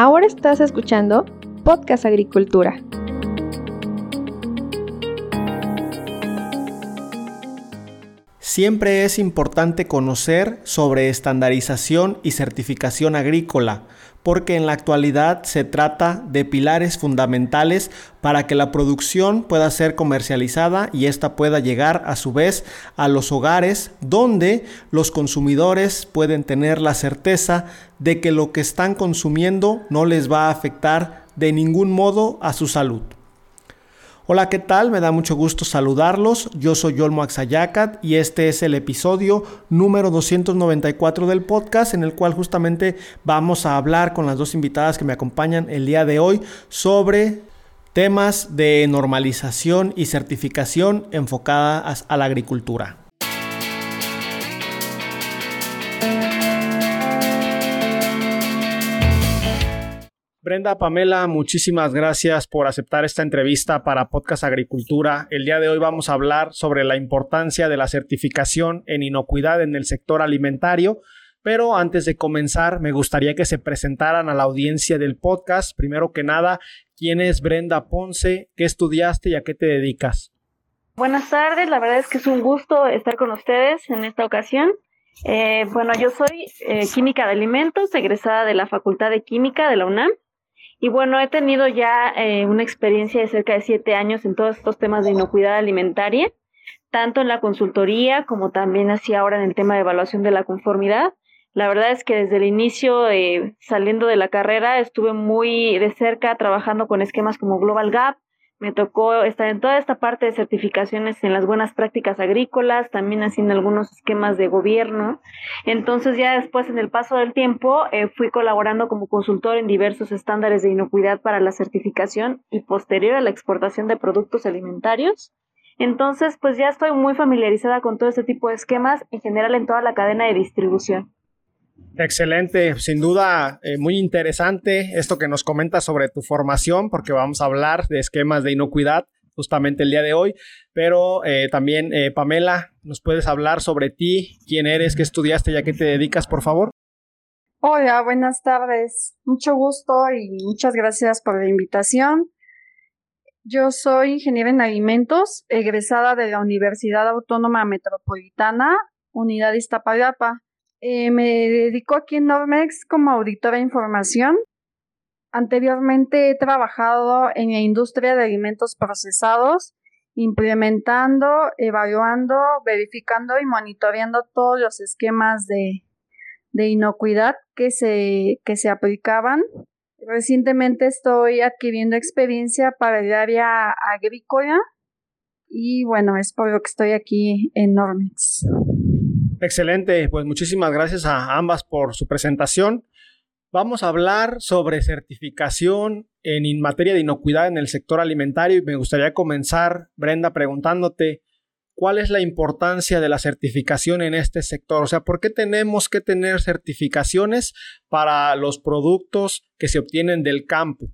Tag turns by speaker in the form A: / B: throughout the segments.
A: Ahora estás escuchando Podcast Agricultura.
B: Siempre es importante conocer sobre estandarización y certificación agrícola, porque en la actualidad se trata de pilares fundamentales para que la producción pueda ser comercializada y ésta pueda llegar a su vez a los hogares donde los consumidores pueden tener la certeza de que lo que están consumiendo no les va a afectar de ningún modo a su salud. Hola, ¿qué tal? Me da mucho gusto saludarlos. Yo soy Yolmo Axayacat y este es el episodio número 294 del podcast en el cual justamente vamos a hablar con las dos invitadas que me acompañan el día de hoy sobre temas de normalización y certificación enfocadas a la agricultura. Brenda, Pamela, muchísimas gracias por aceptar esta entrevista para Podcast Agricultura. El día de hoy vamos a hablar sobre la importancia de la certificación en inocuidad en el sector alimentario. Pero antes de comenzar, me gustaría que se presentaran a la audiencia del podcast. Primero que nada, ¿quién es Brenda Ponce? ¿Qué estudiaste y a qué te dedicas?
C: Buenas tardes, la verdad es que es un gusto estar con ustedes en esta ocasión. Eh, bueno, yo soy eh, química de alimentos, egresada de la Facultad de Química de la UNAM. Y bueno, he tenido ya eh, una experiencia de cerca de siete años en todos estos temas de inocuidad alimentaria, tanto en la consultoría como también así ahora en el tema de evaluación de la conformidad. La verdad es que desde el inicio, eh, saliendo de la carrera, estuve muy de cerca trabajando con esquemas como Global Gap, me tocó estar en toda esta parte de certificaciones en las buenas prácticas agrícolas, también haciendo algunos esquemas de gobierno. Entonces ya después en el paso del tiempo eh, fui colaborando como consultor en diversos estándares de inocuidad para la certificación y posterior a la exportación de productos alimentarios. Entonces pues ya estoy muy familiarizada con todo este tipo de esquemas en general en toda la cadena de distribución.
B: Excelente, sin duda eh, muy interesante esto que nos comentas sobre tu formación, porque vamos a hablar de esquemas de inocuidad justamente el día de hoy, pero eh, también eh, Pamela, ¿nos puedes hablar sobre ti, quién eres, qué estudiaste y a qué te dedicas, por favor?
D: Hola, buenas tardes, mucho gusto y muchas gracias por la invitación. Yo soy ingeniera en alimentos, egresada de la Universidad Autónoma Metropolitana, Unidad Iztapalapa. Eh, me dedico aquí en Normex como auditora de información. Anteriormente he trabajado en la industria de alimentos procesados, implementando, evaluando, verificando y monitoreando todos los esquemas de, de inocuidad que se, que se aplicaban. Recientemente estoy adquiriendo experiencia para el área agrícola y bueno, es por lo que estoy aquí en Normex.
B: Excelente, pues muchísimas gracias a ambas por su presentación. Vamos a hablar sobre certificación en materia de inocuidad en el sector alimentario y me gustaría comenzar, Brenda, preguntándote cuál es la importancia de la certificación en este sector. O sea, ¿por qué tenemos que tener certificaciones para los productos que se obtienen del campo?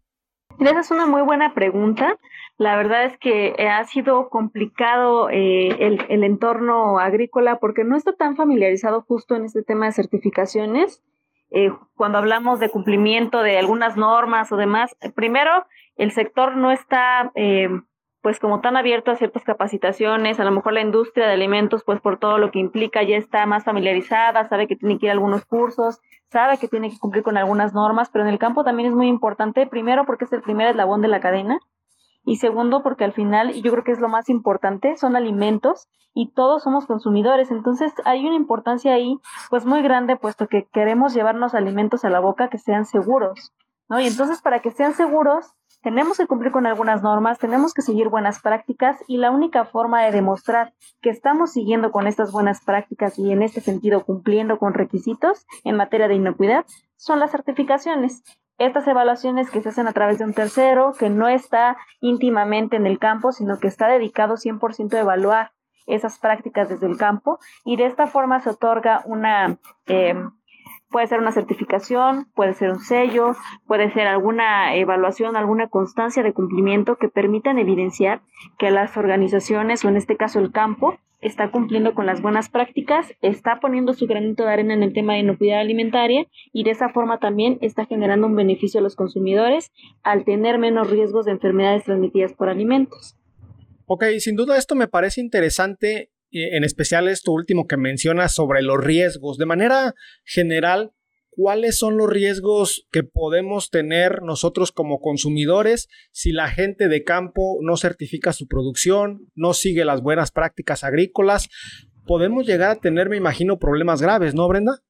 C: Esa es una muy buena pregunta. La verdad es que eh, ha sido complicado eh, el, entorno agrícola porque no está tan familiarizado justo en este tema de certificaciones. Eh, cuando hablamos de cumplimiento de algunas normas o demás, primero, el sector no está pues como tan abierto a ciertas capacitaciones, a lo mejor la industria de alimentos, pues por todo lo que implica, ya está más familiarizada, sabe que tiene que ir a algunos cursos, sabe que tiene que cumplir con algunas normas, pero en el campo también es muy importante, primero porque es el primer eslabón de la cadena, y segundo porque al final, y yo creo que es lo más importante, son alimentos y todos somos consumidores, entonces hay una importancia ahí pues muy grande puesto que queremos llevarnos alimentos a la boca que sean seguros, ¿no? Y entonces para que sean seguros tenemos que cumplir con algunas normas, tenemos que seguir buenas prácticas y la única forma de demostrar que estamos siguiendo con estas buenas prácticas y en este sentido cumpliendo con requisitos en materia de inocuidad son las certificaciones estas evaluaciones que se hacen a través de un tercero, que no está íntimamente en el campo, sino que está dedicado 100% a evaluar esas prácticas desde el campo y de esta forma se otorga una, em, Puede ser una certificación, puede ser un sello, puede ser alguna evaluación, alguna constancia de cumplimiento que permitan evidenciar que las organizaciones o en este caso el campo está cumpliendo con las buenas prácticas, está poniendo su granito de arena en el tema de inocuidad alimentaria y de esa forma también está generando un beneficio a los consumidores al tener menos riesgos de enfermedades transmitidas por alimentos.
E: Ok, sin duda esto me parece interesante, en especial esto último que mencionas sobre los riesgos. De manera general, cuáles son los riesgos que podemos tener nosotros como consumidores si la gente de campo no certifica su producción, no sigue las buenas prácticas agrícolas. Podemos llegar a tener, me imagino, problemas graves, ¿no, Brenda?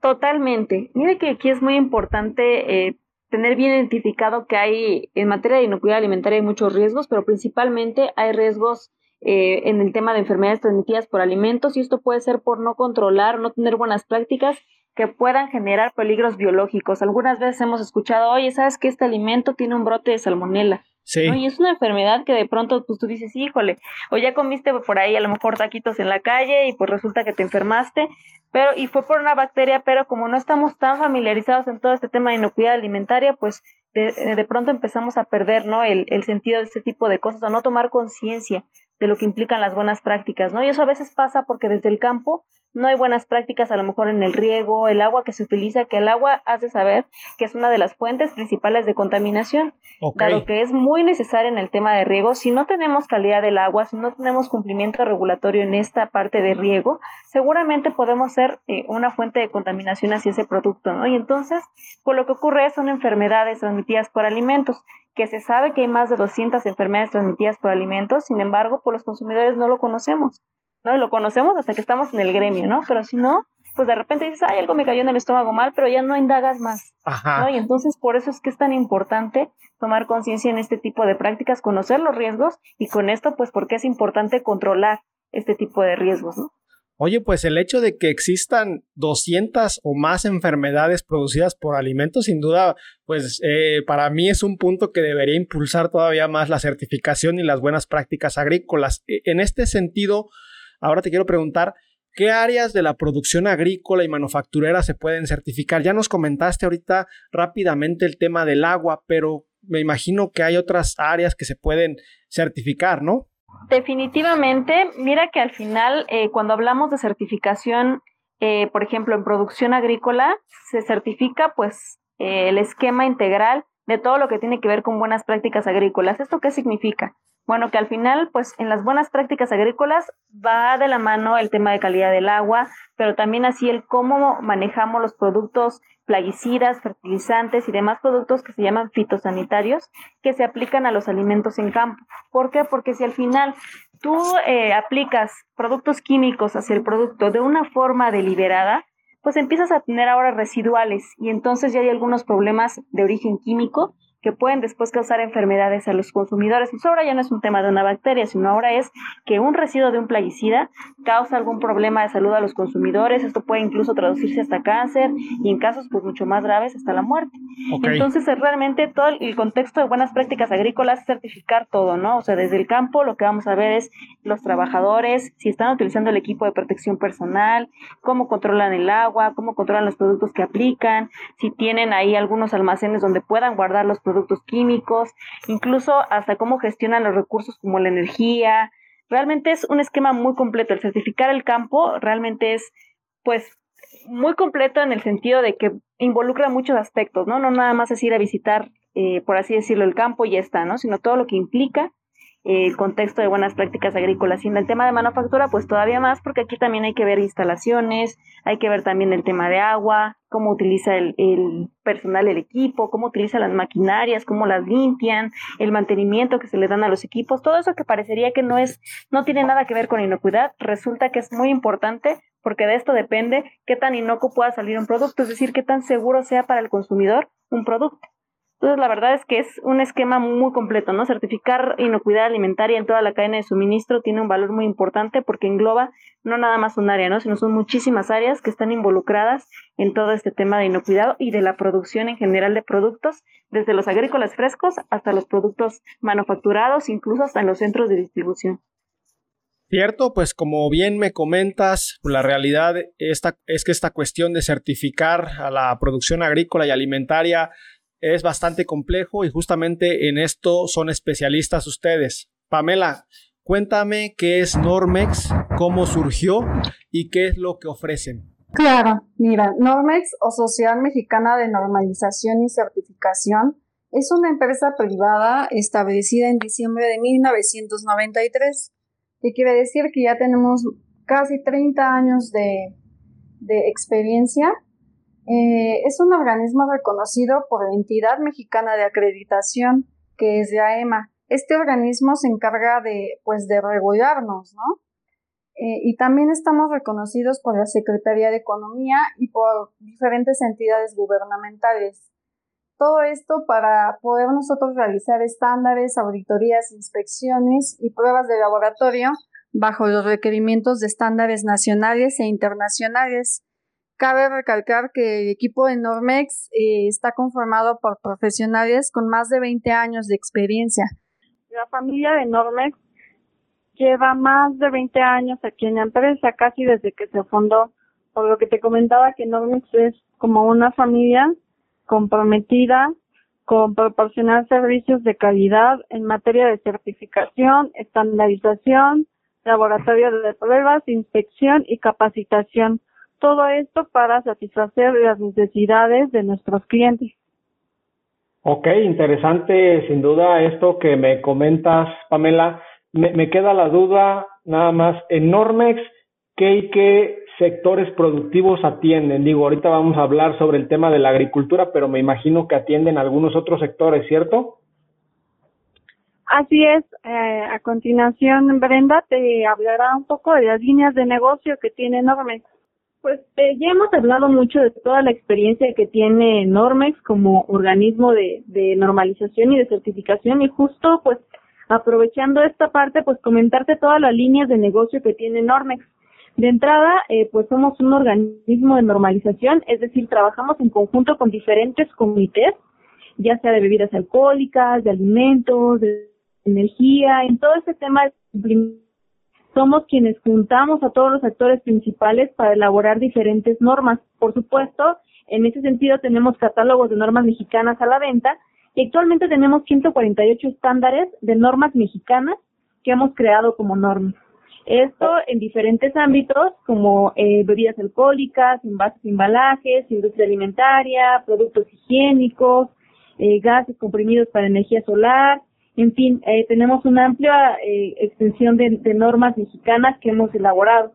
C: Totalmente. Mire que aquí es muy importante eh, tener bien identificado que hay en materia de inocuidad alimentaria hay muchos riesgos, pero principalmente hay riesgos eh, en el tema de enfermedades transmitidas por alimentos y esto puede ser por no controlar, no tener buenas prácticas que puedan generar peligros biológicos. Algunas veces hemos escuchado, oye, ¿sabes que este alimento tiene un brote de salmonela? Sí. Y es una enfermedad que de pronto pues tú dices, híjole, o ya comiste por ahí a lo mejor taquitos en la calle y pues resulta que te enfermaste, pero y fue por una bacteria, pero como no estamos tan familiarizados en todo este tema de inocuidad alimentaria, pues de, de pronto empezamos a perder, ¿no? El, el sentido de este tipo de cosas, o no tomar conciencia de lo que implican las buenas prácticas, ¿no? Y eso a veces pasa porque desde el campo no hay buenas prácticas a lo mejor en el riego, el agua que se utiliza, que el agua hace saber que es una de las fuentes principales de contaminación, dado que es muy necesaria en el tema de riego. Si no tenemos calidad del agua, si no tenemos cumplimiento regulatorio en esta parte de riego, seguramente podemos ser eh, una fuente de contaminación hacia ese producto, ¿no? Y entonces, por lo que ocurre son enfermedades transmitidas por alimentos, que se sabe que hay más de 200 enfermedades transmitidas por alimentos, sin embargo, por los consumidores no lo conocemos. ¿no? Lo conocemos hasta que estamos en el gremio, ¿no? Pero si no, pues de repente dices, ay, algo me cayó en el estómago mal, pero ya no indagas más. Ajá. Y entonces por eso es que es tan importante tomar conciencia en este tipo de prácticas, conocer los riesgos y con esto, pues porque es importante controlar este tipo de riesgos, ¿no?
E: Oye, pues el hecho de que existan 200 o más enfermedades producidas por alimentos, sin duda, pues eh, para mí es un punto que debería impulsar todavía más la certificación y las buenas prácticas agrícolas. E, en este sentido, Ahora te quiero preguntar, ¿qué áreas de la producción agrícola y manufacturera se pueden certificar? Ya nos comentaste ahorita rápidamente el tema del agua, pero me imagino que hay otras áreas que se pueden certificar, ¿no?
C: Definitivamente, mira que al final, eh, cuando hablamos de certificación, eh, por ejemplo, en producción agrícola, se certifica pues eh, el esquema integral de todo lo que tiene que ver con buenas prácticas agrícolas. ¿Esto qué significa? Bueno, que al final, pues en las buenas prácticas agrícolas va de la mano el tema de calidad del agua, pero también así el cómo manejamos los productos plaguicidas, fertilizantes y demás productos que se llaman fitosanitarios que se aplican a los alimentos en campo. ¿Por qué? Porque si al final tú eh, aplicas productos químicos hacia el producto de una forma deliberada, pues empiezas a tener ahora residuales y entonces ya hay algunos problemas de origen químico que pueden después causar enfermedades a los consumidores. Eso ahora ya no es un tema de una bacteria, sino ahora es que un residuo de un plaguicida causa algún problema de salud a los consumidores. Esto puede incluso traducirse hasta cáncer y en casos pues mucho más graves hasta la muerte. Entonces realmente todo el contexto de buenas prácticas agrícolas es certificar todo, ¿no? O sea, desde el campo lo que vamos a ver es los trabajadores, si están utilizando el equipo de protección personal, cómo controlan el agua, cómo controlan los productos que aplican, si tienen ahí algunos almacenes donde puedan guardar los productos químicos, incluso hasta cómo gestionan los recursos como la energía. Realmente es un esquema muy completo. El certificar el campo realmente es, pues, muy completo en el sentido de que involucra muchos aspectos, ¿no? No nada más es ir a visitar, eh, por así decirlo, el campo y ya está, ¿no? Sino todo lo que implica el contexto de buenas prácticas agrícolas. Y en el tema de manufactura, pues todavía más, porque aquí también hay que ver instalaciones, hay que ver también el tema de agua, cómo utiliza el, el, personal el equipo, cómo utiliza las maquinarias, cómo las limpian, el mantenimiento que se le dan a los equipos, todo eso que parecería que no es, no tiene nada que ver con inocuidad, resulta que es muy importante porque de esto depende qué tan inocuo pueda salir un producto, es decir, qué tan seguro sea para el consumidor un producto. Entonces, la verdad es que es un esquema muy completo, ¿no? Certificar inocuidad alimentaria en toda la cadena de suministro tiene un valor muy importante porque engloba no nada más un área, ¿no? Sino son muchísimas áreas que están involucradas en todo este tema de inocuidad y de la producción en general de productos, desde los agrícolas frescos hasta los productos manufacturados, incluso hasta en los centros de distribución.
B: Cierto, pues como bien me comentas, la realidad esta, es que esta cuestión de certificar a la producción agrícola y alimentaria es bastante complejo y justamente en esto son especialistas ustedes. Pamela, cuéntame qué es Normex, cómo surgió y qué es lo que ofrecen.
D: Claro, mira, Normex o Sociedad Mexicana de Normalización y Certificación es una empresa privada establecida en diciembre de 1993, que quiere decir que ya tenemos casi 30 años de, experiencia. Eh, es un organismo reconocido por la entidad mexicana de acreditación, que es la EMA. Este organismo se encarga de, pues, de regularnos, ¿no? Eh, y también estamos reconocidos por la Secretaría de Economía y por diferentes entidades gubernamentales. Todo esto para poder nosotros realizar estándares, auditorías, inspecciones y pruebas de laboratorio bajo los requerimientos de estándares nacionales e internacionales. Cabe recalcar que el equipo de Normex eh, está conformado por profesionales con más de 20 años de experiencia.
C: La familia de Normex lleva más de 20 años aquí en la empresa, casi desde que se fundó, por lo que te comentaba que Normex es como una familia comprometida con proporcionar servicios de calidad en materia de certificación, estandarización, laboratorio de pruebas, inspección y capacitación. Todo esto para satisfacer las necesidades de nuestros clientes.
B: Ok, interesante sin duda esto que me comentas, Pamela me, queda la duda nada más, en Normex, ¿qué y qué sectores productivos atienden? Digo, ahorita vamos a hablar sobre el tema de la agricultura, pero me imagino que atienden algunos otros sectores, ¿cierto?
C: Así es. Eh, a continuación, Brenda te hablará un poco de las líneas de negocio que tiene Normex. Pues eh, ya hemos hablado mucho de toda la experiencia que tiene Normex como organismo de, de normalización y de certificación y justo pues aprovechando esta parte, pues comentarte todas las líneas de negocio que tiene Normex. De entrada, eh, pues somos un organismo de normalización, es decir, trabajamos en conjunto con diferentes comités, ya sea de bebidas alcohólicas, de alimentos, de energía, en todo este tema somos quienes juntamos a todos los actores principales para elaborar diferentes normas. Por supuesto, en ese sentido tenemos catálogos de normas mexicanas a la venta y actualmente tenemos 148 estándares de normas mexicanas que hemos creado como normas. Esto en diferentes ámbitos como eh, bebidas alcohólicas, envases, embalajes, industria alimentaria, productos higiénicos, eh, gases comprimidos para energía solar, en fin, eh, tenemos una amplia eh, extensión de, de normas mexicanas que hemos elaborado.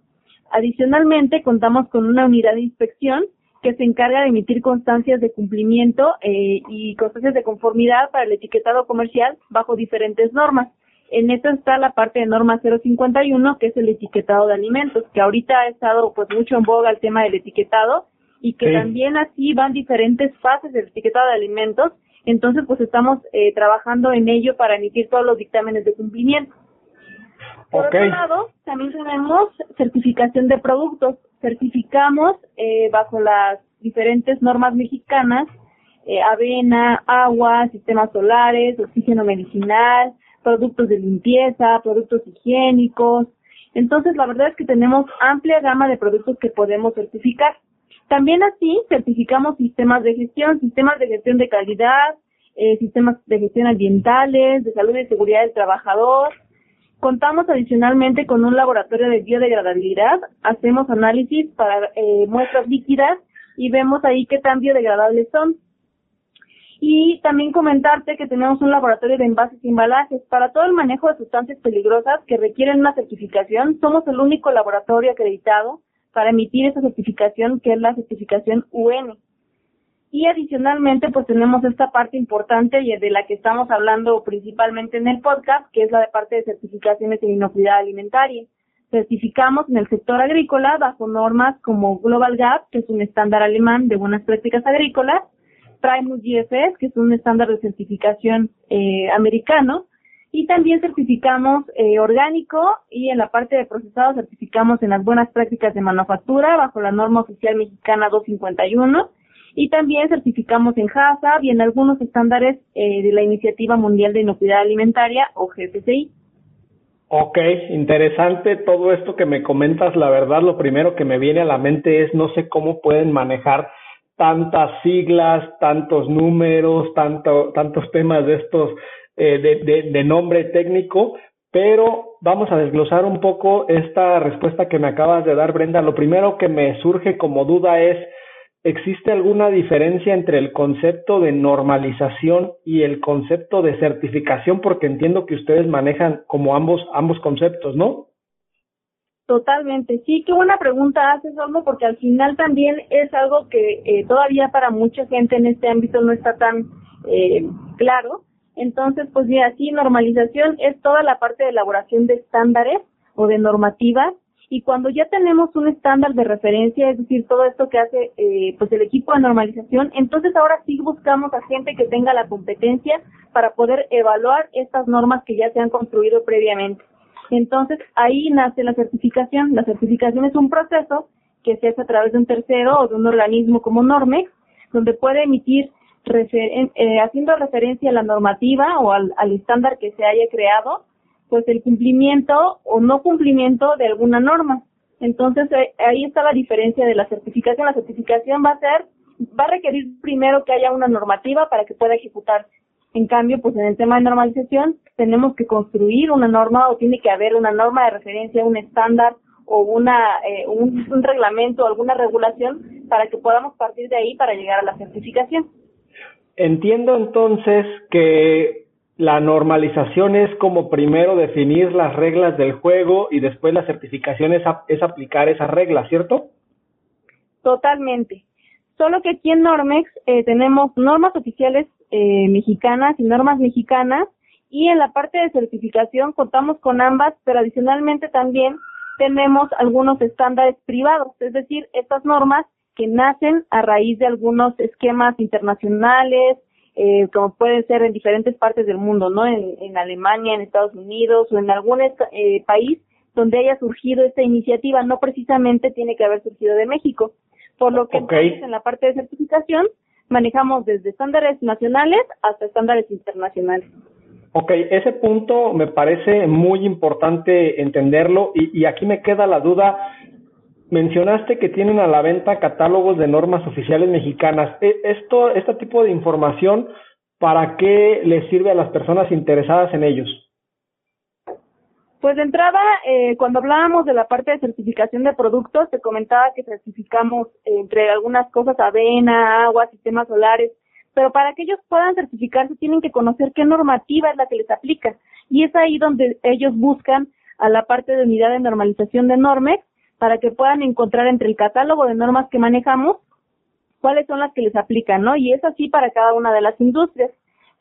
C: Adicionalmente, contamos con una unidad de inspección que se encarga de emitir constancias de cumplimiento eh, y constancias de conformidad para el etiquetado comercial bajo diferentes normas. En esto está la parte de norma 051, que es el etiquetado de alimentos, que ahorita ha estado pues mucho en boga el tema del etiquetado y que también así van diferentes fases del etiquetado de alimentos. Entonces pues estamos eh, trabajando en ello para emitir todos los dictámenes de cumplimiento. Por otro lado, también tenemos certificación de productos. Certificamos eh, bajo las diferentes normas mexicanas eh, avena, agua, sistemas solares, oxígeno medicinal, productos de limpieza, productos higiénicos. Entonces, la verdad es que tenemos amplia gama de productos que podemos certificar. También así certificamos sistemas de gestión, sistemas de gestión de calidad, eh, sistemas de gestión ambientales, de salud y seguridad del trabajador, Contamos adicionalmente con un laboratorio de biodegradabilidad, hacemos análisis para eh, muestras líquidas y vemos ahí qué tan biodegradables son. Y también comentarte que tenemos un laboratorio de envases y embalajes. Para todo el manejo de sustancias peligrosas que requieren una certificación, somos el único laboratorio acreditado para emitir esa certificación que es la certificación UN. Y adicionalmente, pues tenemos esta parte importante y de la que estamos hablando principalmente en el podcast, que es la de parte de certificaciones en inocuidad alimentaria. Certificamos en el sector agrícola bajo normas como Global Gap, que es un estándar alemán de buenas prácticas agrícolas, Primus GFS, que es un estándar de certificación eh, americano, y también certificamos eh, orgánico y en la parte de procesado certificamos en las buenas prácticas de manufactura bajo la norma oficial mexicana 251 y también certificamos en HACCP y en algunos estándares eh, de la Iniciativa Mundial de Inocuidad Alimentaria o GFCI.
E: Ok, interesante todo esto que me comentas. La verdad, lo primero que me viene a la mente es no sé cómo pueden manejar tantas siglas, tantos números, tanto, tantos temas de estos eh, de, de nombre técnico, pero vamos a desglosar un poco esta respuesta que me acabas de dar, Brenda. Lo primero que me surge como duda es, ¿existe alguna diferencia entre el concepto de normalización y el concepto de certificación? Porque entiendo que ustedes manejan como ambos, ambos conceptos, ¿no?
C: Totalmente, sí, qué buena pregunta haces, Olmo, porque al final también es algo que eh, todavía para mucha gente en este ámbito no está tan eh, claro entonces, pues mira, sí, normalización es toda la parte de elaboración de estándares o de normativas y cuando ya tenemos un estándar de referencia, es decir, todo esto que hace eh, pues el equipo de normalización, entonces ahora sí buscamos a gente que tenga la competencia para poder evaluar estas normas que ya se han construido previamente. Entonces ahí nace la certificación. La certificación es un proceso que se hace a través de un tercero o de un organismo como Normex, donde puede emitir eh, haciendo referencia a la normativa o al, estándar que se haya creado, pues el cumplimiento o no cumplimiento de alguna norma. Entonces eh, ahí está la diferencia de la certificación. La certificación va a ser, va a requerir primero que haya una normativa para que pueda ejecutarse. En cambio, pues en el tema de normalización tenemos que construir una norma o tiene que haber una norma de referencia, un estándar o una eh, un, un reglamento alguna regulación para que podamos partir de ahí para llegar a la certificación.
E: Entiendo entonces que la normalización es como primero definir las reglas del juego y después la certificación es, aplicar esas reglas, ¿cierto?
C: Totalmente. Solo que aquí en Normex eh, tenemos normas oficiales eh, mexicanas y normas mexicanas y en la parte de certificación contamos con ambas, pero adicionalmente también tenemos algunos estándares privados, es decir, estas normas que nacen a raíz de algunos esquemas internacionales, eh, como pueden ser en diferentes partes del mundo, ¿no? En, Alemania, en Estados Unidos o en algún eh, país donde haya surgido esta iniciativa, no precisamente tiene que haber surgido de México. Por lo que en la parte de certificación manejamos desde estándares nacionales hasta estándares internacionales.
E: Ok, ese punto me parece muy importante entenderlo y, y aquí me queda la duda Mencionaste que tienen a la venta catálogos de normas oficiales mexicanas. E, esto, este tipo de información, ¿para qué les sirve a las personas interesadas en ellos?
C: Pues de entrada, eh, cuando hablábamos de la parte de certificación de productos, te comentaba que certificamos entre algunas cosas avena, agua, sistemas solares, pero para que ellos puedan certificarse tienen que conocer qué normativa es la que les aplica. Y es ahí donde ellos buscan a la parte de unidad de normalización de Normex para que puedan encontrar entre el catálogo de normas que manejamos cuáles son las que les aplican, ¿no? Y es así para cada una de las industrias.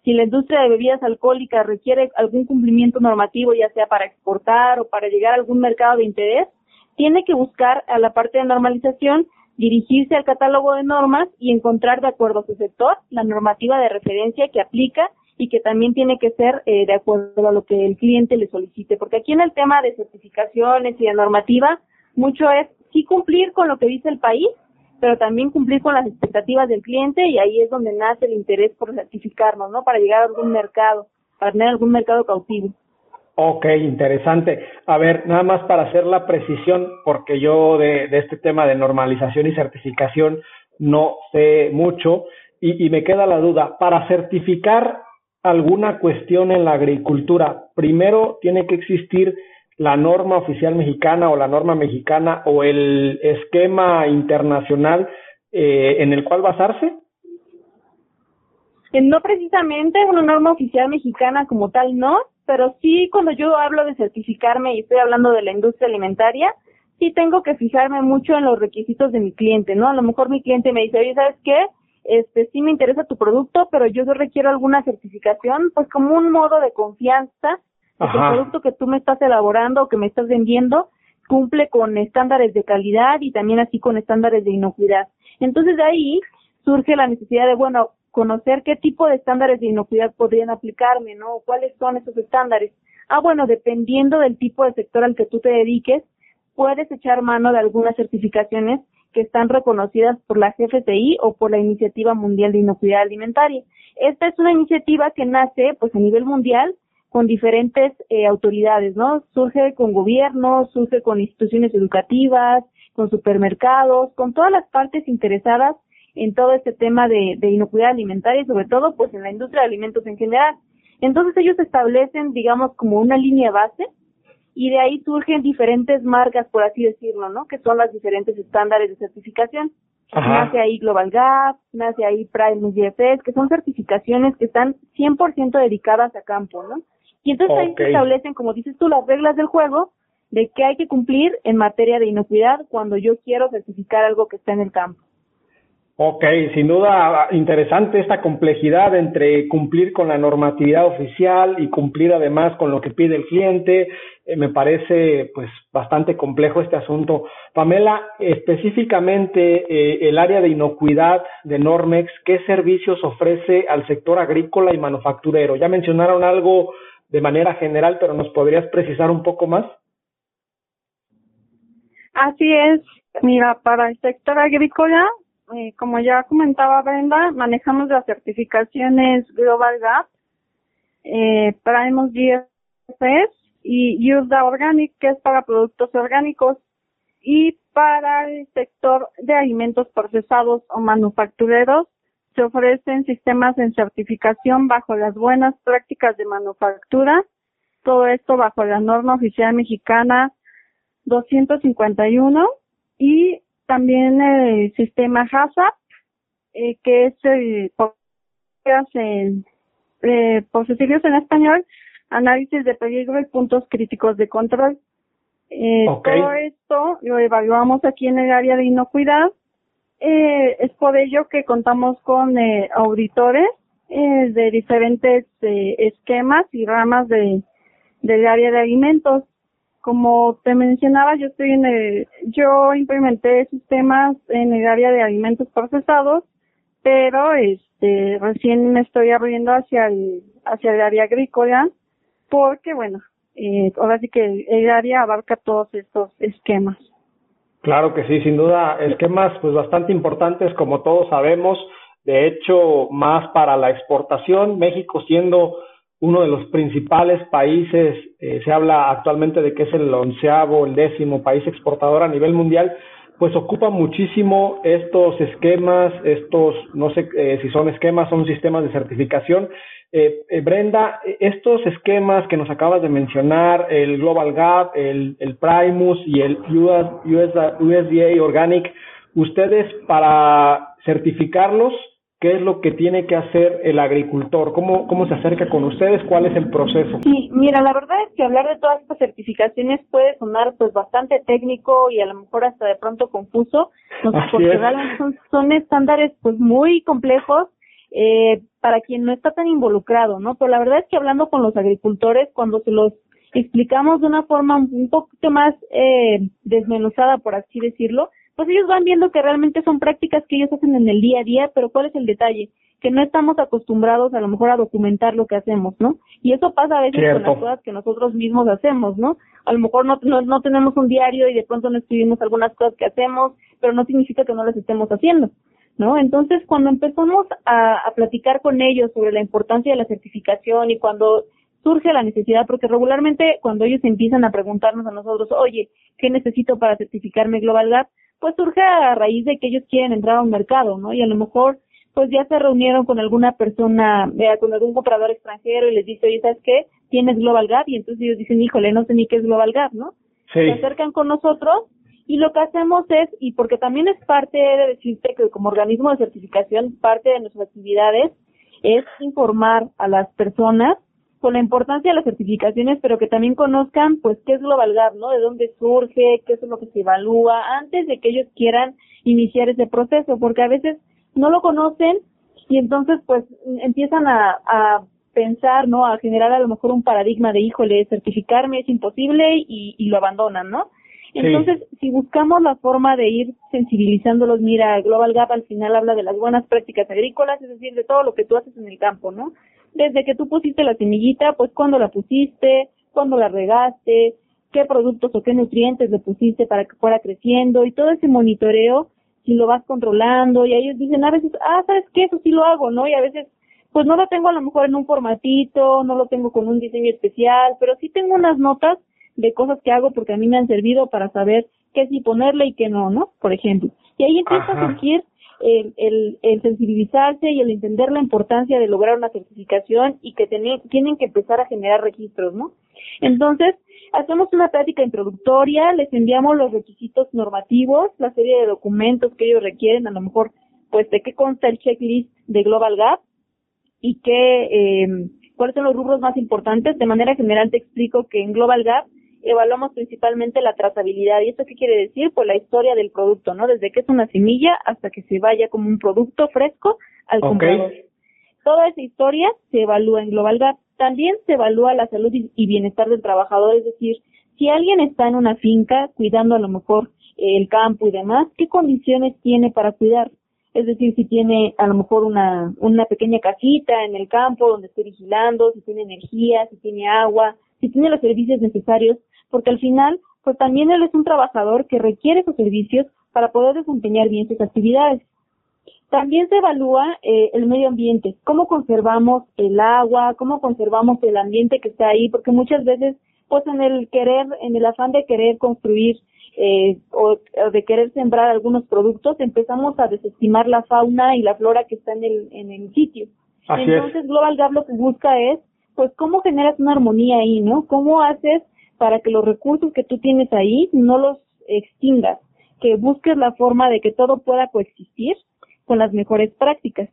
C: Si la industria de bebidas alcohólicas requiere algún cumplimiento normativo, ya sea para exportar o para llegar a algún mercado de interés, tiene que buscar a la parte de normalización, dirigirse al catálogo de normas y encontrar de acuerdo a su sector la normativa de referencia que aplica y que también tiene que ser eh, de acuerdo a lo que el cliente le solicite. Porque aquí en el tema de certificaciones y de normativa, mucho es sí cumplir con lo que dice el país, pero también cumplir con las expectativas del cliente y ahí es donde nace el interés por certificarnos, ¿no? Para llegar a algún mercado, para tener algún mercado cautivo.
E: Ok, interesante. A ver, nada más para hacer la precisión, porque yo de, este tema de normalización y certificación no sé mucho y me queda la duda, para certificar alguna cuestión en la agricultura, primero tiene que existir la norma oficial mexicana o la norma mexicana o el esquema internacional eh, en el cual basarse?
C: Eh, no precisamente una norma oficial mexicana como tal, no, pero sí cuando yo hablo de certificarme y estoy hablando de la industria alimentaria, sí tengo que fijarme mucho en los requisitos de mi cliente, ¿no? A lo mejor mi cliente me dice, oye, ¿sabes qué? Este, sí me interesa tu producto, pero yo requiero alguna certificación, pues como un modo de confianza el producto que tú me estás elaborando o que me estás vendiendo cumple con estándares de calidad y también así con estándares de inocuidad. Entonces de ahí surge la necesidad de, bueno, conocer qué tipo de estándares de inocuidad podrían aplicarme, ¿no? ¿Cuáles son esos estándares? Ah, bueno, dependiendo del tipo de sector al que tú te dediques, puedes echar mano de algunas certificaciones que están reconocidas por la GFCI o por la Iniciativa Mundial de Inocuidad Alimentaria. Esta es una iniciativa que nace pues a nivel mundial con diferentes eh, autoridades, ¿no? Surge con gobiernos, surge con instituciones educativas, con supermercados, con todas las partes interesadas en todo este tema de, de inocuidad alimentaria y sobre todo pues en la industria de alimentos en general. Entonces ellos establecen, digamos, como una línea base y de ahí surgen diferentes marcas, por así decirlo, ¿no? Que son las diferentes estándares de certificación. Nace ahí Global Gap, nace ahí Prime GFS, que son certificaciones que están 100% dedicadas a campo, ¿no? Y entonces ahí se establecen, como dices tú, las reglas del juego de qué hay que cumplir en materia de inocuidad cuando yo quiero certificar algo que está en el campo.
E: Ok, sin duda interesante esta complejidad entre cumplir con la normatividad oficial y cumplir además con lo que pide el cliente. Eh, me parece pues bastante complejo este asunto. Pamela, específicamente eh, el área de inocuidad de Normex, ¿qué servicios ofrece al sector agrícola y manufacturero? Ya mencionaron algo de manera general, pero ¿nos podrías precisar un poco más?
F: Así es. Mira, para el sector agrícola eh, como ya comentaba Brenda, manejamos las certificaciones Global Gap, eh, Primus GFS y USDA Organic, que es para productos orgánicos, y para el sector de alimentos procesados o manufactureros, se ofrecen sistemas en certificación bajo las buenas prácticas de manufactura, todo esto bajo la norma oficial mexicana 251 y también el sistema HACCP, eh, que es el, por, en, eh, en español, análisis de peligro y puntos críticos de control. Eh, Todo esto lo evaluamos aquí en el área de inocuidad. Eh, es por ello que contamos con eh, auditores eh, de diferentes eh, esquemas y ramas de, del área de alimentos. Como te mencionaba, yo estoy en el, yo implementé sistemas en el área de alimentos procesados, pero este recién me estoy abriendo hacia el hacia el área agrícola, porque bueno, eh, ahora sí que el área abarca todos estos esquemas.
E: Claro que sí, sin duda, esquemas pues bastante importantes como todos sabemos, de hecho más para la exportación, México siendo uno de los principales países, eh, se habla actualmente de que es el onceavo, el décimo país exportador a nivel mundial, pues ocupa muchísimo estos esquemas, estos, no sé eh, si son esquemas, son sistemas de certificación. Eh, eh Brenda, estos esquemas que nos acabas de mencionar, el Global Gap, el, Primus y el US, USDA Organic, ustedes para certificarlos, qué es lo que tiene que hacer el agricultor, cómo, cómo se acerca con ustedes, cuál es el proceso.
C: Sí, mira, la verdad es que hablar de todas estas certificaciones puede sonar pues bastante técnico y a lo mejor hasta de pronto confuso, porque realmente son, son estándares pues muy complejos eh, para quien no está tan involucrado, ¿no? Pero la verdad es que hablando con los agricultores, cuando se los explicamos de una forma un poquito más eh, desmenuzada, por así decirlo, pues ellos van viendo que realmente son prácticas que ellos hacen en el día a día, pero ¿cuál es el detalle? Que no estamos acostumbrados a lo mejor a documentar lo que hacemos, ¿no? Y eso pasa a veces con las cosas que nosotros mismos hacemos, ¿no? A lo mejor no, no, no tenemos un diario y de pronto no escribimos algunas cosas que hacemos, pero no significa que no las estemos haciendo. ¿no? Entonces, cuando empezamos a, a, platicar con ellos sobre la importancia de la certificación y cuando surge la necesidad, porque regularmente cuando ellos empiezan a preguntarnos a nosotros, oye, ¿qué necesito para certificarme Global Gap? Pues surge a raíz de que ellos quieren entrar a un mercado, ¿no? Y a lo mejor pues ya se reunieron con alguna persona, eh, con algún comprador extranjero y les dice, oye, ¿sabes qué? Tienes Global Gap y entonces ellos dicen, híjole, no sé ni qué es Global Gap, ¿no? Se acercan con nosotros y lo que hacemos es, y porque también es parte de decirte que como organismo de certificación, parte de nuestras actividades es informar a las personas con la importancia de las certificaciones, pero que también conozcan, pues, qué es Global Gap, ¿no? De dónde surge, qué es lo que se evalúa, antes de que ellos quieran iniciar ese proceso, porque a veces no lo conocen y entonces, pues, empiezan a, a pensar, ¿no? A generar a lo mejor un paradigma de, híjole, certificarme es imposible y, y lo abandonan, ¿no? Entonces, si buscamos la forma de ir sensibilizándolos, mira, Global Gap al final habla de las buenas prácticas agrícolas, es decir, de todo lo que tú haces en el campo, ¿no? Desde que tú pusiste la semillita, pues cuándo la pusiste, cuándo la regaste, qué productos o qué nutrientes le pusiste para que fuera creciendo y todo ese monitoreo, si lo vas controlando y ellos dicen a veces, ah, ¿sabes qué? Eso sí lo hago, ¿no? Y a veces pues no lo tengo a lo mejor en un formatito, no lo tengo con un diseño especial, pero sí tengo unas notas de cosas que hago porque a mí me han servido para saber qué sí ponerle y qué no, ¿no? Por ejemplo. Y ahí empieza a surgir el, el, el, sensibilizarse y el entender la importancia de lograr una certificación y que tienen que empezar a generar registros, ¿no? Entonces, hacemos una práctica introductoria, les enviamos los requisitos normativos, la serie de documentos que ellos requieren, a lo mejor, pues, de qué consta el checklist de Global Gap y qué, eh, cuáles son los rubros más importantes. De manera general te explico que en Global Gap evaluamos principalmente la trazabilidad. ¿Y esto qué quiere decir? Pues la historia del producto, ¿no? Desde que es una semilla hasta que se vaya como un producto fresco al comprador. Toda esa historia se evalúa en Global Gap. También se evalúa la salud y bienestar del trabajador, es decir, si alguien está en una finca cuidando a lo mejor el campo y demás, ¿qué condiciones tiene para cuidar? Es decir, si tiene a lo mejor una, una pequeña casita en el campo donde esté vigilando, si tiene energía, si tiene agua, si tiene los servicios necesarios porque al final, pues también él es un trabajador que requiere sus servicios para poder desempeñar bien sus actividades. También se evalúa eh, el medio ambiente, cómo conservamos el agua, cómo conservamos el ambiente que está ahí, porque muchas veces, pues en el querer, en el afán de querer construir eh, o, de querer sembrar algunos productos, empezamos a desestimar la fauna y la flora que está en el, en el sitio. Entonces, Global Gap lo que busca es, pues, cómo generas una armonía ahí, ¿no? ¿Cómo haces para que los recursos que tú tienes ahí no los extingas, que busques la forma de que todo pueda coexistir con las mejores prácticas.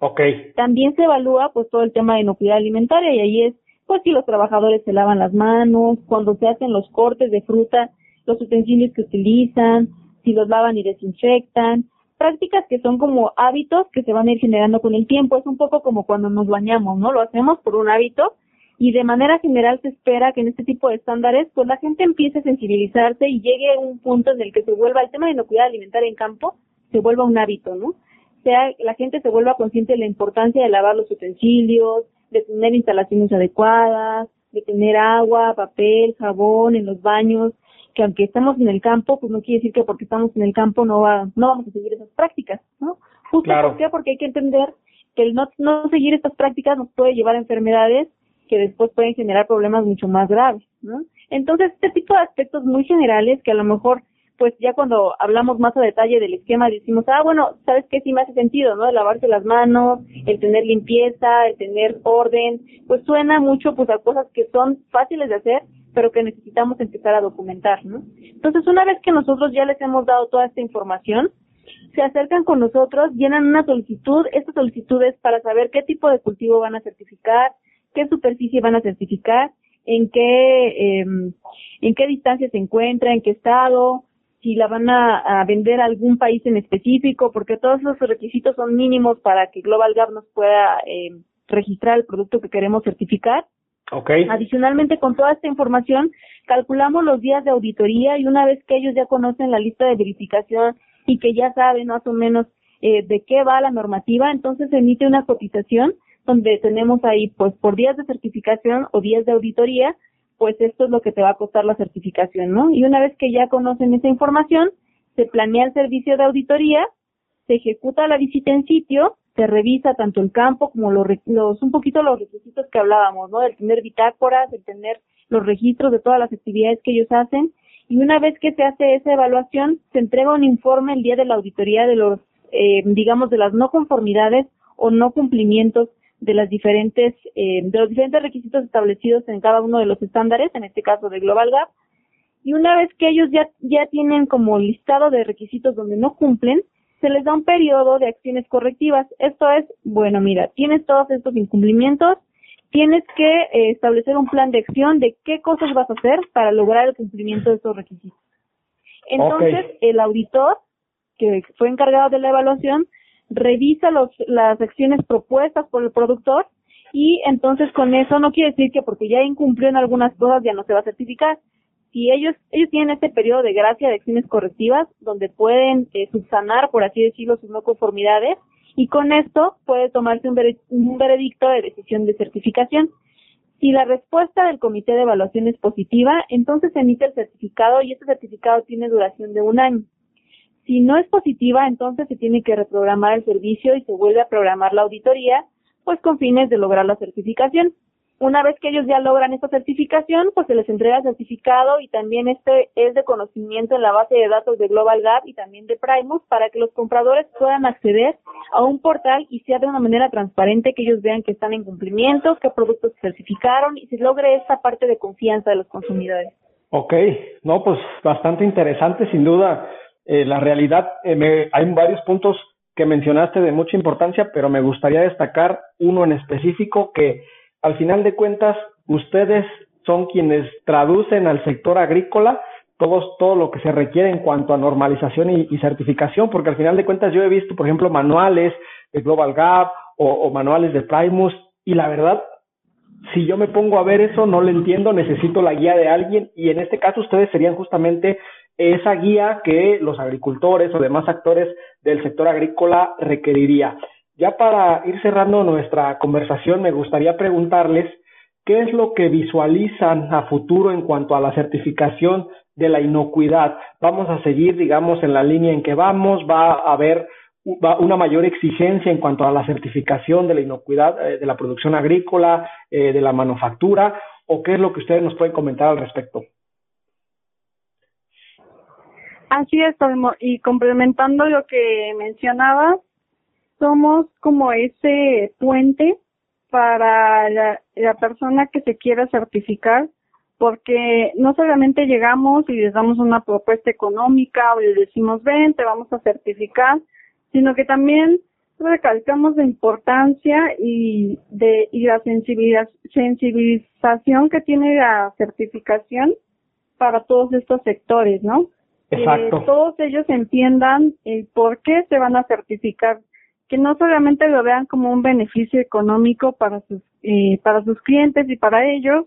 E: Okay.
C: También se evalúa pues todo el tema de inocuidad alimentaria y ahí es pues si los trabajadores se lavan las manos, cuando se hacen los cortes de fruta, los utensilios que utilizan, si los lavan y desinfectan, prácticas que son como hábitos que se van a ir generando con el tiempo, es un poco como cuando nos bañamos, ¿no? Lo hacemos por un hábito, y de manera general se espera que en este tipo de estándares pues la gente empiece a sensibilizarse y llegue un punto en el que se vuelva el tema de inocuidad alimentaria en campo se vuelva un hábito, ¿no? Sea, la gente se vuelva consciente de la importancia de lavar los utensilios, de tener instalaciones adecuadas, de tener agua, papel, jabón en los baños, que aunque estamos en el campo, pues no quiere decir que porque estamos en el campo no va, no vamos a seguir esas prácticas, ¿no? Justo ¿por qué? Porque hay que entender que el no, no seguir estas prácticas nos puede llevar a enfermedades que después pueden generar problemas mucho más graves, ¿no? Entonces, este tipo de aspectos muy generales que a lo mejor, pues ya cuando hablamos más a detalle del esquema decimos, ah, bueno, ¿sabes qué? Sí me hace sentido, ¿no? El lavarse las manos, el tener limpieza, el tener orden, pues suena mucho pues a cosas que son fáciles de hacer, pero que necesitamos empezar a documentar, ¿no? Entonces, una vez que nosotros ya les hemos dado toda esta información, se acercan con nosotros, llenan una solicitud, esta solicitud es para saber qué tipo de cultivo van a certificar, qué superficie van a certificar, en qué, em, en qué distancia se encuentra, en qué estado, si la van a, vender a algún país en específico, porque todos esos requisitos son mínimos para que Global Gap nos pueda em, registrar el producto que queremos certificar.
E: Okay.
C: Adicionalmente, con toda esta información, calculamos los días de auditoría y una vez que ellos ya conocen la lista de verificación y que ya saben más o menos eh, de qué va la normativa, entonces se emite una cotización donde tenemos ahí, pues por días de certificación o días de auditoría, pues esto es lo que te va a costar la certificación, ¿no? Y una vez que ya conocen esa información, se planea el servicio de auditoría, se ejecuta la visita en sitio, se revisa tanto el campo como los, los un poquito los requisitos que hablábamos, ¿no? El tener bitácoras, el tener los registros de todas las actividades que ellos hacen y una vez que se hace esa evaluación, se entrega un informe el día de la auditoría de los, eh, digamos, de las no conformidades o no cumplimientos de las diferentes eh, de los diferentes requisitos establecidos en cada uno de los estándares, en este caso de Global Gap. Y una vez que ellos ya ya tienen como listado de requisitos donde no cumplen, se les da un periodo de acciones correctivas. Esto es, bueno, mira, tienes todos estos incumplimientos, tienes que eh, establecer un plan de acción de qué cosas vas a hacer para lograr el cumplimiento de estos requisitos. Entonces, el auditor que fue encargado de la evaluación revisa los, las acciones propuestas por el productor y entonces con eso no quiere decir que porque ya incumplió en algunas cosas ya no se va a certificar. Si ellos, ellos tienen este periodo de gracia de acciones correctivas donde pueden eh, subsanar, por así decirlo, sus no conformidades y con esto puede tomarse un, un veredicto de decisión de certificación. Si la respuesta del comité de evaluación es positiva, entonces se emite el certificado y este certificado tiene duración de un año. Si no es positiva, entonces se tiene que reprogramar el servicio y se vuelve a programar la auditoría
B: pues con fines de lograr la certificación. Una vez que ellos ya logran esta certificación, pues se les entrega el certificado y también este es de conocimiento en la base de datos de Global Gap y también de Primus para que los compradores puedan acceder a un portal y sea de una manera transparente que ellos vean que están en cumplimiento, qué productos se certificaron y se logre esta parte de confianza de los consumidores.
E: Ok, no, pues bastante interesante, sin duda. Eh, la realidad, eh, hay varios puntos que mencionaste de mucha importancia, pero me gustaría destacar uno en específico que al final de cuentas, ustedes son quienes traducen al sector agrícola todo, todo lo que se requiere en cuanto a normalización y, certificación, porque al final de cuentas yo he visto, por ejemplo, manuales de Global Gap o, manuales de Primus, y la verdad, si yo me pongo a ver eso, no lo entiendo, necesito la guía de alguien, y en este caso ustedes serían justamente esa guía que los agricultores o demás actores del sector agrícola requeriría. Ya para ir cerrando nuestra conversación, me gustaría preguntarles qué es lo que visualizan a futuro en cuanto a la certificación de la inocuidad. Vamos a seguir, digamos, en la línea en que vamos, va a haber una mayor exigencia en cuanto a la certificación de la inocuidad eh, de la producción agrícola, eh, de la manufactura, o qué es lo que ustedes nos pueden comentar al respecto.
F: Así es, y complementando lo que mencionabas, somos como ese puente para la, persona que se quiera certificar, porque no solamente llegamos y les damos una propuesta económica o les decimos, ven, te vamos a certificar, sino que también recalcamos la importancia y de y la sensibilización que tiene la certificación para todos estos sectores, ¿no?
E: Exacto.
F: Que todos ellos entiendan el por qué se van a certificar que no solamente lo vean como un beneficio económico para sus eh, para sus clientes y para ellos,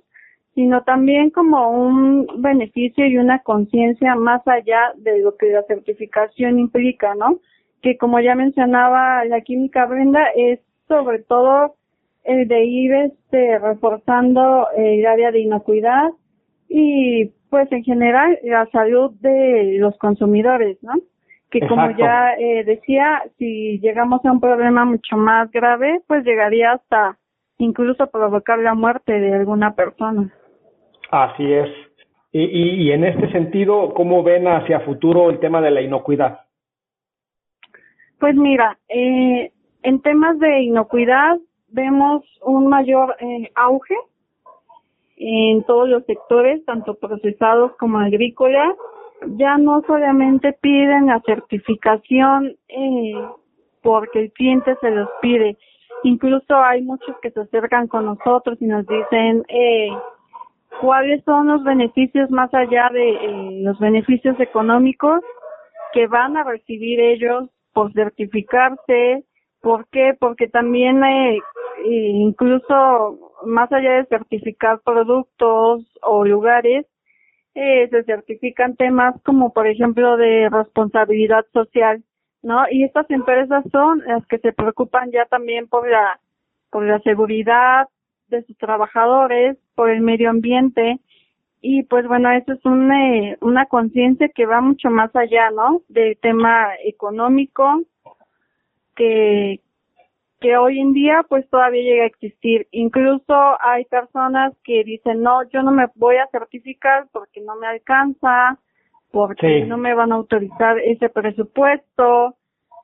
F: sino también como un beneficio y una conciencia más allá de lo que la certificación implica, ¿no? Que como ya mencionaba la química Brenda, es sobre todo el de ir este, reforzando el área de inocuidad y pues en general la salud de los consumidores, ¿no? que como ya eh, decía, si llegamos a un problema mucho más grave, pues llegaría hasta incluso provocar la muerte de alguna persona.
E: Así es. Y, y, y en este sentido, ¿cómo ven hacia futuro el tema de la inocuidad?
F: Pues mira, eh, en temas de inocuidad vemos un mayor eh, auge en todos los sectores, tanto procesados como agrícolas, ya no solamente piden la certificación eh, porque el cliente se los pide, incluso hay muchos que se acercan con nosotros y nos dicen eh, cuáles son los beneficios más allá de eh, los beneficios económicos que van a recibir ellos por certificarse. ¿Por qué? Porque también eh, incluso más allá de certificar productos o lugares, eh, se certifican temas como por ejemplo de responsabilidad social, ¿no? Y estas empresas son las que se preocupan ya también por la por la seguridad de sus trabajadores, por el medio ambiente y pues bueno, eso es una, eh, una conciencia que va mucho más allá, ¿no? Del tema económico que que hoy en día pues todavía llega a existir. Incluso hay personas que dicen, no, yo no me voy a certificar porque no me alcanza, porque no me van a autorizar ese presupuesto.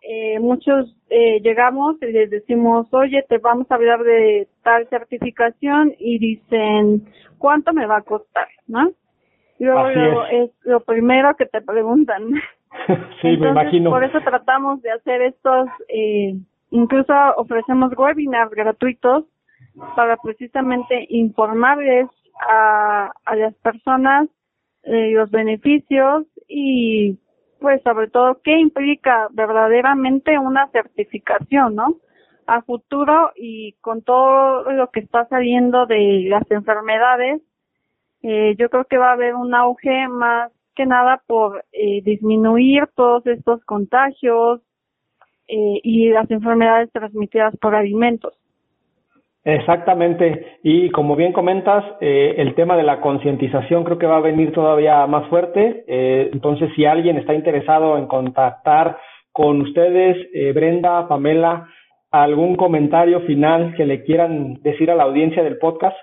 F: Eh, muchos eh, llegamos y les decimos, oye, te vamos a hablar de tal certificación y dicen, ¿cuánto me va a costar? ¿No? Luego, es. lo primero que te preguntan.
E: sí, me imagino.
F: Por eso tratamos de hacer estos eh, Incluso ofrecemos webinars gratuitos para precisamente informarles a, a las personas eh, los beneficios y pues sobre todo qué implica verdaderamente una certificación, ¿no? A futuro y con todo lo que está saliendo de las enfermedades, eh, yo creo que va a haber un auge más que nada por eh, disminuir todos estos contagios, eh, y las enfermedades transmitidas por alimentos.
E: Exactamente, y como bien comentas, eh, el tema de la concientización creo que va a venir todavía más fuerte. Eh, entonces, si alguien está interesado en contactar con ustedes, Brenda, Pamela,
B: ¿algún comentario final que le quieran decir a la audiencia del podcast?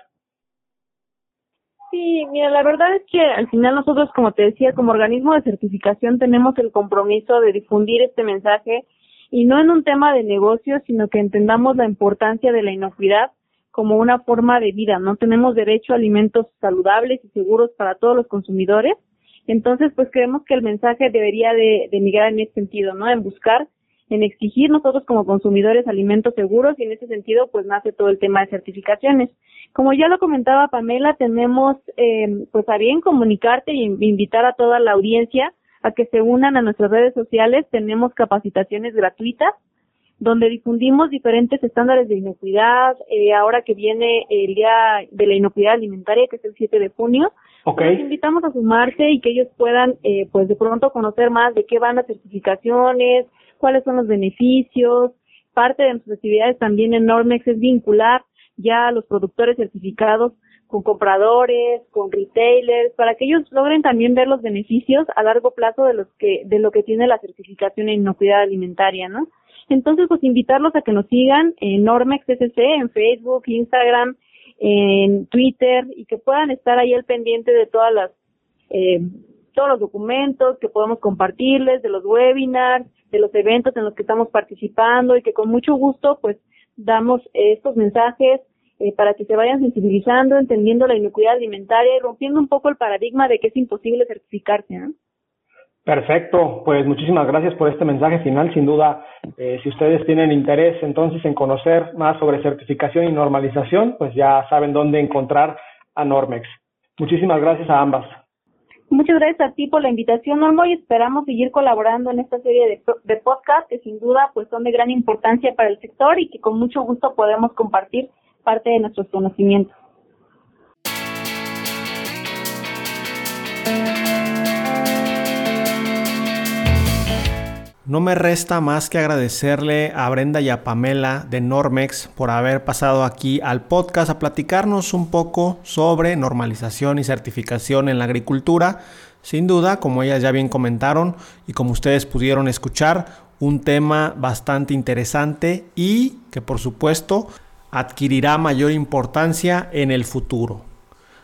C: Sí, mira, la verdad es que al final nosotros, como te decía, como organismo de certificación tenemos el compromiso de difundir este mensaje y no en un tema de negocio, sino que entendamos la importancia de la inocuidad como una forma de vida, ¿no? Tenemos derecho a alimentos saludables y seguros para todos los consumidores. Entonces, pues creemos que el mensaje debería de, de migrar en ese sentido, ¿no? En buscar en exigir nosotros como consumidores alimentos seguros y en ese sentido pues nace todo el tema de certificaciones. Como ya lo comentaba Pamela, tenemos eh, pues a bien comunicarte y invitar a toda la audiencia a que se unan a nuestras redes sociales. Tenemos capacitaciones gratuitas donde difundimos diferentes estándares de inocuidad. Eh, ahora que viene el Día de la Inocuidad Alimentaria, que es el 7 de junio,
B: okay.
C: los invitamos a sumarse y que ellos puedan, eh, pues de pronto conocer más de qué van las certificaciones, cuáles son los beneficios. Parte de nuestras actividades también en Normex es vincular ya a los productores certificados con compradores, con retailers, para que ellos logren también ver los beneficios a largo plazo de los que de lo que tiene la certificación en inocuidad alimentaria, ¿no? Entonces, pues invitarlos a que nos sigan en Normex SC, en Facebook, Instagram, en Twitter y que puedan estar ahí al pendiente de todas las eh, todos los documentos que podemos compartirles, de los webinars, de los eventos en los que estamos participando y que con mucho gusto pues damos estos mensajes eh, para que se vayan sensibilizando, entendiendo la inocuidad alimentaria y rompiendo un poco el paradigma de que es imposible certificarse.
B: Perfecto, pues muchísimas gracias por este mensaje final. Sin duda, eh, si ustedes tienen interés entonces en conocer más sobre certificación y normalización, pues ya saben dónde encontrar a Normex. Muchísimas gracias a ambas.
C: Muchas gracias a ti por la invitación, Normo, y esperamos seguir colaborando en esta serie de, de podcast que sin duda pues son de gran importancia para el sector y que con mucho gusto podemos compartir parte de nuestros conocimientos.
B: No me resta más que agradecerle a Brenda y a Pamela de Normex por haber pasado aquí al podcast a platicarnos un poco sobre normalización y certificación en la agricultura. Sin duda, como ellas ya bien comentaron y como ustedes pudieron escuchar, un tema bastante interesante y que por supuesto adquirirá mayor importancia en el futuro.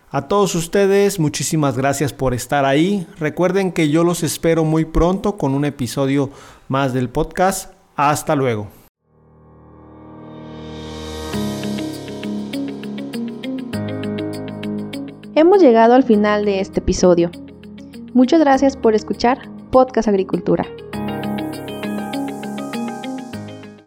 B: A todos ustedes, muchísimas gracias por estar ahí. Recuerden que yo los espero muy pronto con un episodio más del podcast. Hasta luego.
A: Hemos llegado al final de este episodio. Muchas gracias por escuchar Podcast Agricultura.